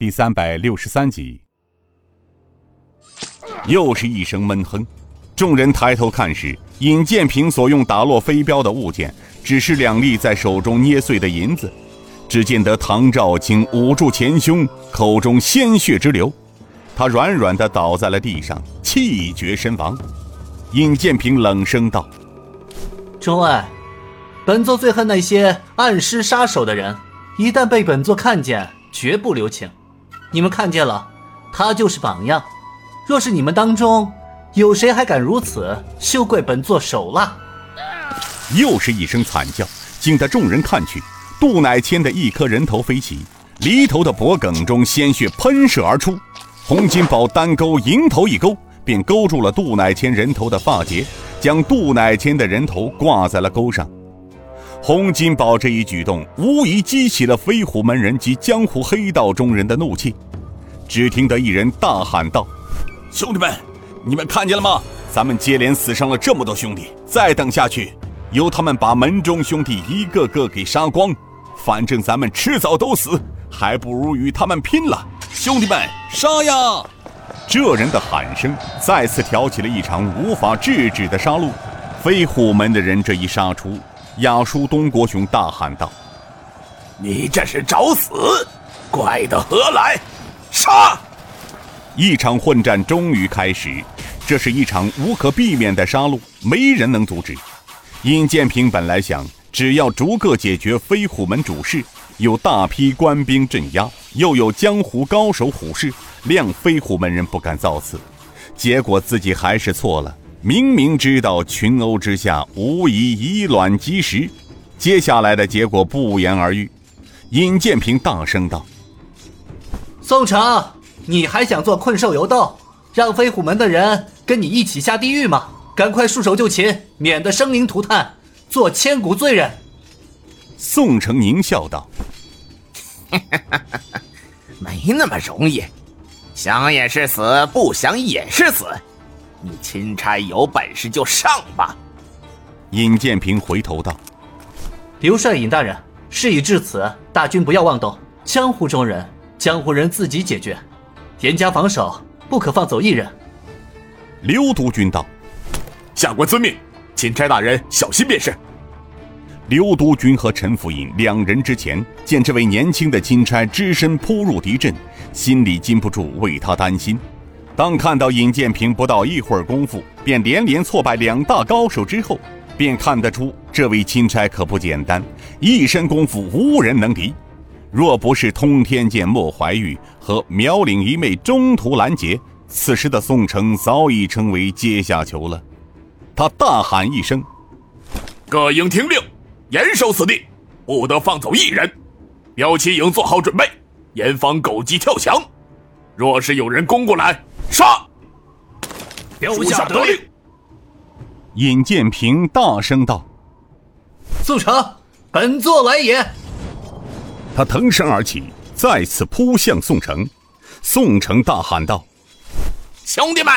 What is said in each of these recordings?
第三百六十三集，又是一声闷哼。众人抬头看时，尹建平所用打落飞镖的物件，只是两粒在手中捏碎的银子。只见得唐兆清捂住前胸，口中鲜血直流，他软软的倒在了地上，气绝身亡。尹建平冷声道：“众位，本座最恨那些暗施杀手的人，一旦被本座看见，绝不留情。”你们看见了，他就是榜样。若是你们当中有谁还敢如此，休怪本座手辣！又是一声惨叫，惊得众人看去，杜乃谦的一颗人头飞起，离头的脖梗中鲜血喷射而出。洪金宝单钩迎头一勾，便勾住了杜乃谦人头的发结，将杜乃谦的人头挂在了钩上。洪金宝这一举动，无疑激起了飞虎门人及江湖黑道中人的怒气。只听得一人大喊道：“兄弟们，你们看见了吗？咱们接连死伤了这么多兄弟，再等下去，由他们把门中兄弟一个个给杀光，反正咱们迟早都死，还不如与他们拼了！兄弟们，杀呀！”这人的喊声再次挑起了一场无法制止的杀戮。飞虎门的人这一杀出。亚叔东国雄大喊道：“你这是找死！怪得何来？杀！”一场混战终于开始，这是一场无可避免的杀戮，没人能阻止。尹建平本来想，只要逐个解决飞虎门主事，有大批官兵镇压，又有江湖高手虎视，谅飞虎门人不敢造次。结果自己还是错了。明明知道群殴之下无疑以卵击石，接下来的结果不言而喻。尹建平大声道：“宋城，你还想做困兽犹斗，让飞虎门的人跟你一起下地狱吗？赶快束手就擒，免得生灵涂炭，做千古罪人。”宋城狞笑道：“ 没那么容易，想也是死，不想也是死。”你钦差有本事就上吧。尹建平回头道：“刘帅，尹大人，事已至此，大军不要妄动。江湖中人，江湖人自己解决，严加防守，不可放走一人。”刘督军道：“下官遵命，钦差大人小心便是。”刘督军和陈府尹两人之前见这位年轻的钦差只身扑入敌阵，心里禁不住为他担心。当看到尹建平不到一会儿功夫便连连挫败两大高手之后，便看得出这位钦差可不简单，一身功夫无人能敌。若不是通天剑莫怀玉和苗岭一妹中途拦截，此时的宋城早已成为阶下囚了。他大喊一声：“各营听令，严守此地，不得放走一人。标旗营做好准备，严防狗急跳墙。若是有人攻过来，”杀！属下得令。尹建平大声道：“宋城，本座来也！”他腾身而起，再次扑向宋城。宋城大喊道：“兄弟们，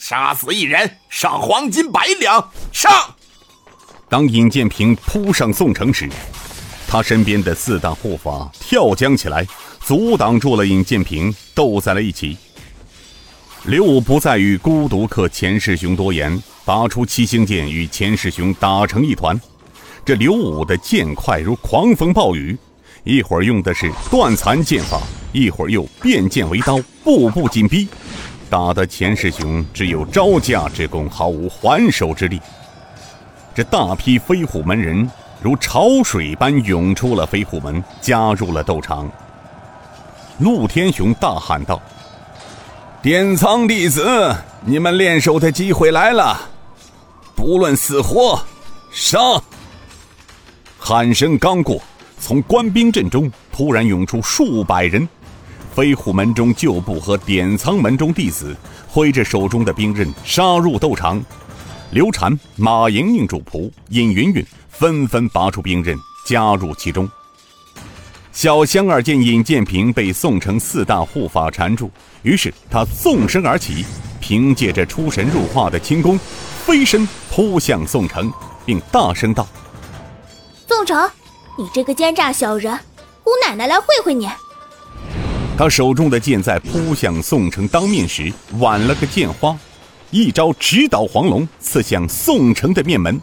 杀死一人，赏黄金百两！上！”当尹建平扑上宋城时，他身边的四大护法跳将起来，阻挡住了尹建平，斗在了一起。刘武不再与孤独客钱世雄多言，拔出七星剑与钱世雄打成一团。这刘武的剑快如狂风暴雨，一会儿用的是断残剑法，一会儿又变剑为刀，步步紧逼，打得钱世雄只有招架之功，毫无还手之力。这大批飞虎门人如潮水般涌出了飞虎门，加入了斗场。陆天雄大喊道。典藏弟子，你们练手的机会来了！不论死活，杀！喊声刚过，从官兵阵中突然涌出数百人，飞虎门中旧部和典藏门中弟子挥着手中的兵刃杀入斗场。刘禅、马莹莹主仆、尹云云纷纷拔出兵刃加入其中。小香儿见尹建平被宋城四大护法缠住，于是他纵身而起，凭借着出神入化的轻功，飞身扑向宋城，并大声道：“宋城，你这个奸诈小人，姑奶奶来会会你！”他手中的剑在扑向宋城当面时，挽了个剑花，一招直捣黄龙，刺向宋城的面门。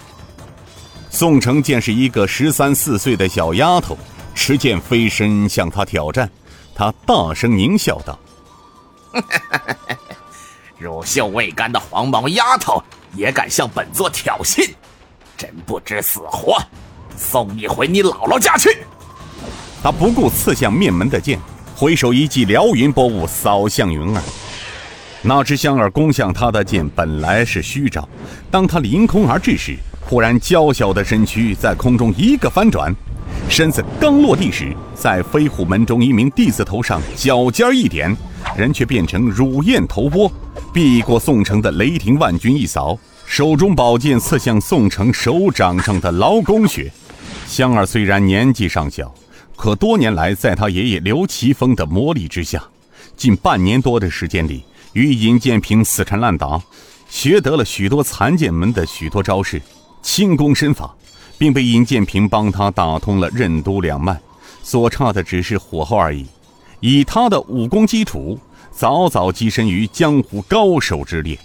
宋城见是一个十三四岁的小丫头，持剑飞身向他挑战，他大声狞笑道：“ 乳臭未干的黄毛丫头也敢向本座挑衅，真不知死活！送你回你姥姥家去！”他不顾刺向面门的剑。回手一记撩云波雾扫向云儿，那只香儿攻向他的剑本来是虚招，当他凌空而至时，忽然娇小的身躯在空中一个翻转，身子刚落地时，在飞虎门中一名弟子头上脚尖一点，人却变成乳燕头波，避过宋城的雷霆万钧一扫，手中宝剑刺向宋城手掌上的劳宫穴。香儿虽然年纪尚小。可多年来，在他爷爷刘奇峰的磨砺之下，近半年多的时间里，与尹建平死缠烂打，学得了许多残剑门的许多招式、轻功身法，并被尹建平帮他打通了任督两脉，所差的只是火候而已。以他的武功基础，早早跻身于江湖高手之列。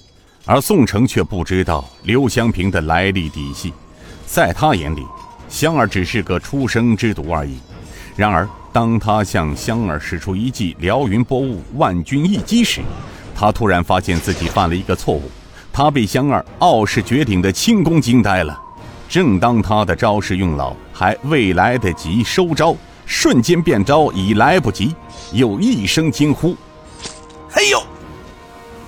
而宋城却不知道刘香平的来历底细，在他眼里，香儿只是个出生之犊而已。然而，当他向香儿使出一记撩云波雾万钧一击时，他突然发现自己犯了一个错误。他被香儿傲视绝顶的轻功惊呆了。正当他的招式用老，还未来得及收招，瞬间变招已来不及，又一声惊呼：“嘿呦！”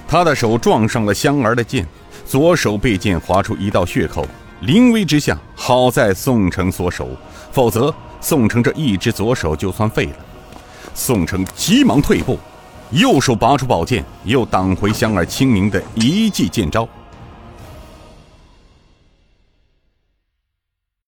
他的手撞上了香儿的剑，左手被剑划出一道血口。临危之下，好在宋城所守，否则。宋城这一只左手就算废了，宋城急忙退步，右手拔出宝剑，又挡回香儿清明的一记剑招。